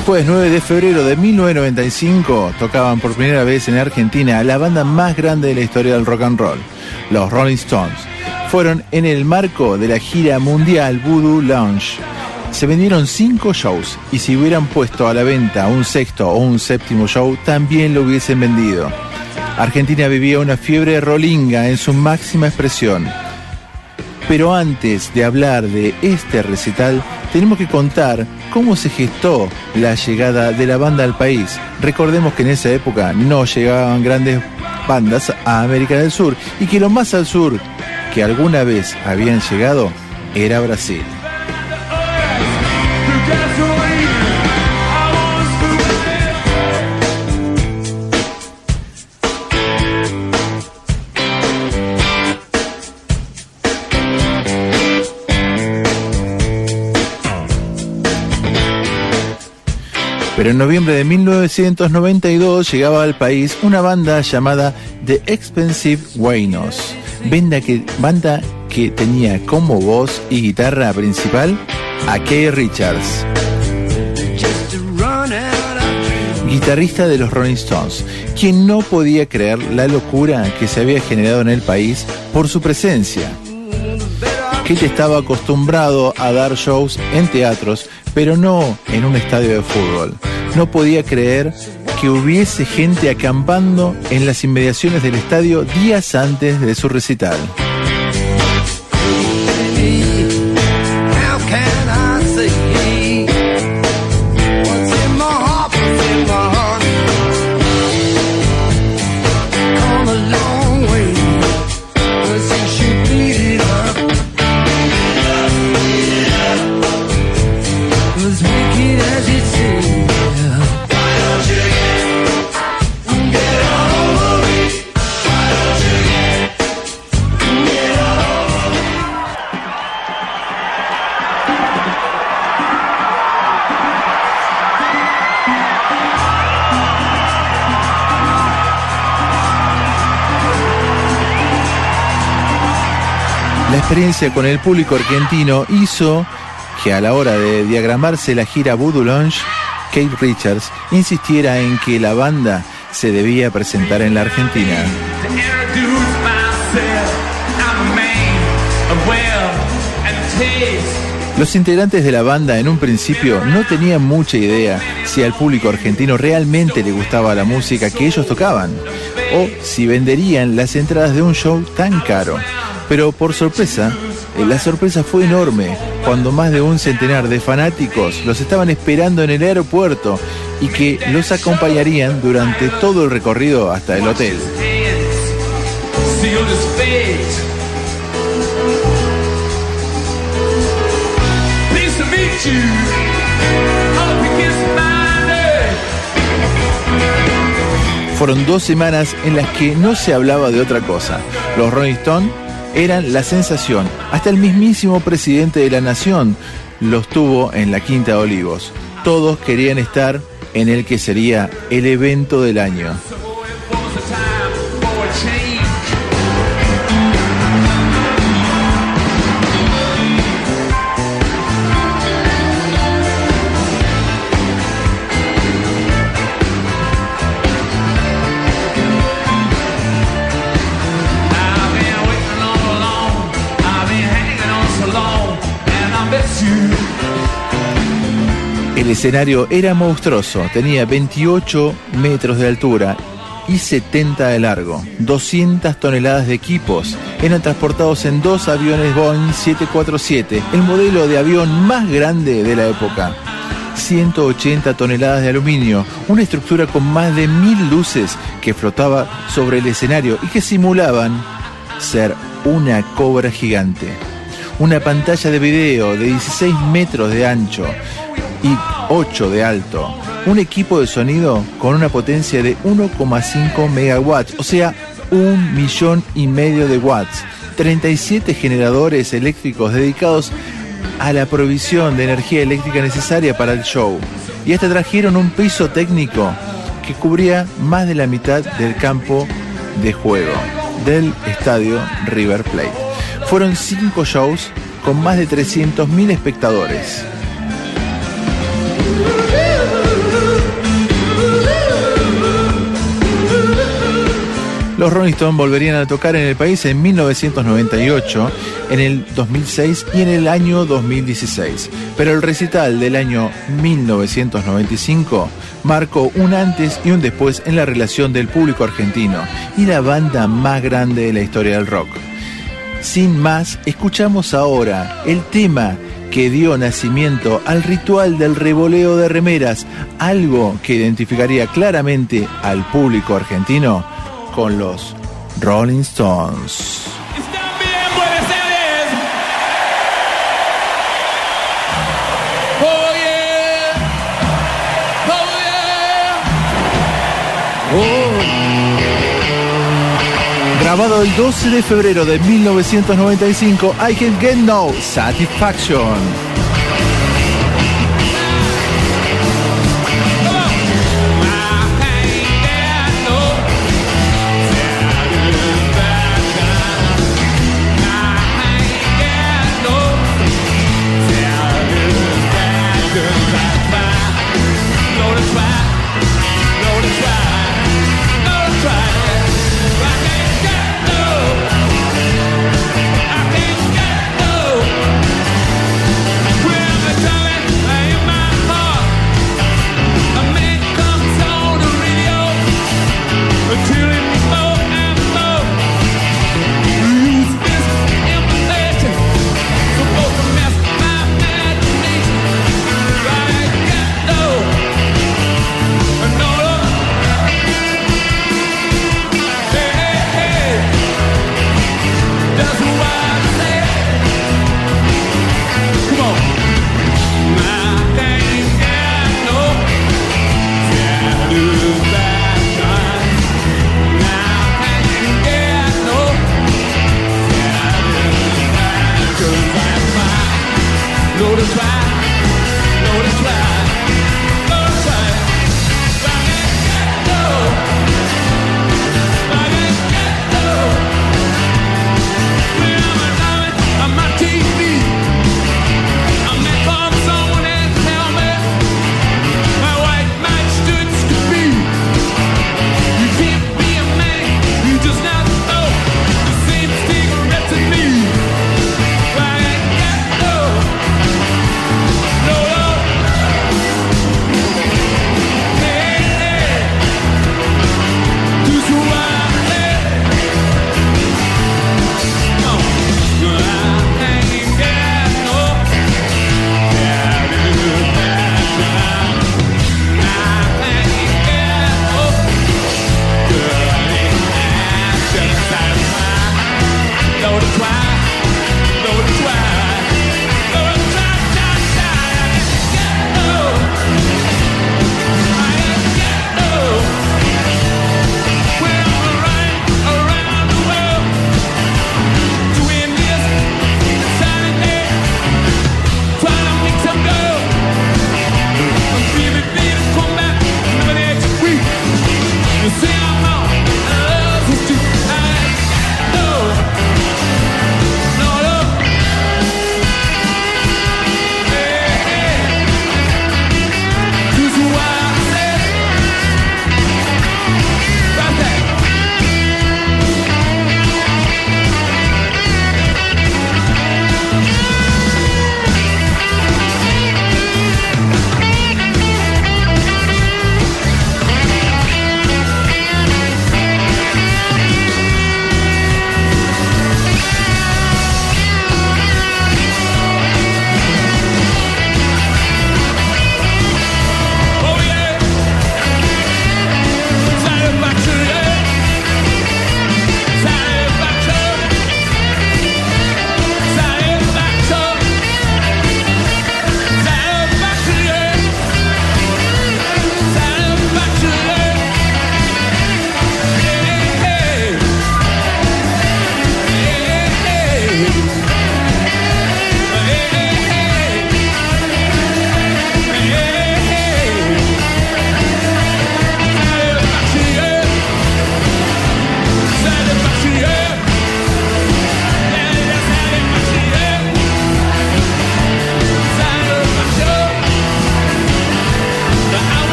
El jueves 9 de febrero de 1995 tocaban por primera vez en Argentina la banda más grande de la historia del rock and roll, los Rolling Stones. Fueron en el marco de la gira mundial Voodoo Lounge. Se vendieron cinco shows y si hubieran puesto a la venta un sexto o un séptimo show también lo hubiesen vendido. Argentina vivía una fiebre rolinga en su máxima expresión. Pero antes de hablar de este recital, tenemos que contar cómo se gestó la llegada de la banda al país. Recordemos que en esa época no llegaban grandes bandas a América del Sur y que lo más al sur que alguna vez habían llegado era Brasil. Pero en noviembre de 1992 llegaba al país una banda llamada The Expensive Waynos, banda que, banda que tenía como voz y guitarra principal a Kay Richards, guitarrista de los Rolling Stones, quien no podía creer la locura que se había generado en el país por su presencia. Kate estaba acostumbrado a dar shows en teatros, pero no en un estadio de fútbol. No podía creer que hubiese gente acampando en las inmediaciones del estadio días antes de su recital. La experiencia con el público argentino hizo que a la hora de diagramarse la gira Voodoo Lounge, Kate Richards insistiera en que la banda se debía presentar en la Argentina. Los integrantes de la banda en un principio no tenían mucha idea si al público argentino realmente le gustaba la música que ellos tocaban o si venderían las entradas de un show tan caro. Pero por sorpresa, eh, la sorpresa fue enorme cuando más de un centenar de fanáticos los estaban esperando en el aeropuerto y que los acompañarían durante todo el recorrido hasta el hotel. Fueron dos semanas en las que no se hablaba de otra cosa. Los Rolling Stones eran la sensación. Hasta el mismísimo presidente de la nación los tuvo en la Quinta de Olivos. Todos querían estar en el que sería el evento del año. El escenario era monstruoso, tenía 28 metros de altura y 70 de largo. 200 toneladas de equipos eran transportados en dos aviones Boeing 747, el modelo de avión más grande de la época. 180 toneladas de aluminio, una estructura con más de mil luces que flotaba sobre el escenario y que simulaban ser una cobra gigante. Una pantalla de video de 16 metros de ancho y 8 de alto. Un equipo de sonido con una potencia de 1,5 megawatts, o sea, un millón y medio de watts. 37 generadores eléctricos dedicados a la provisión de energía eléctrica necesaria para el show. Y hasta trajeron un piso técnico que cubría más de la mitad del campo de juego del estadio River Plate. Fueron cinco shows con más de 300.000 espectadores. Los Rolling Stones volverían a tocar en el país en 1998, en el 2006 y en el año 2016. Pero el recital del año 1995 marcó un antes y un después en la relación del público argentino y la banda más grande de la historia del rock. Sin más, escuchamos ahora el tema que dio nacimiento al ritual del revoleo de remeras, algo que identificaría claramente al público argentino con los Rolling Stones. Grabado el 12 de febrero de 1995, I Can Get No Satisfaction.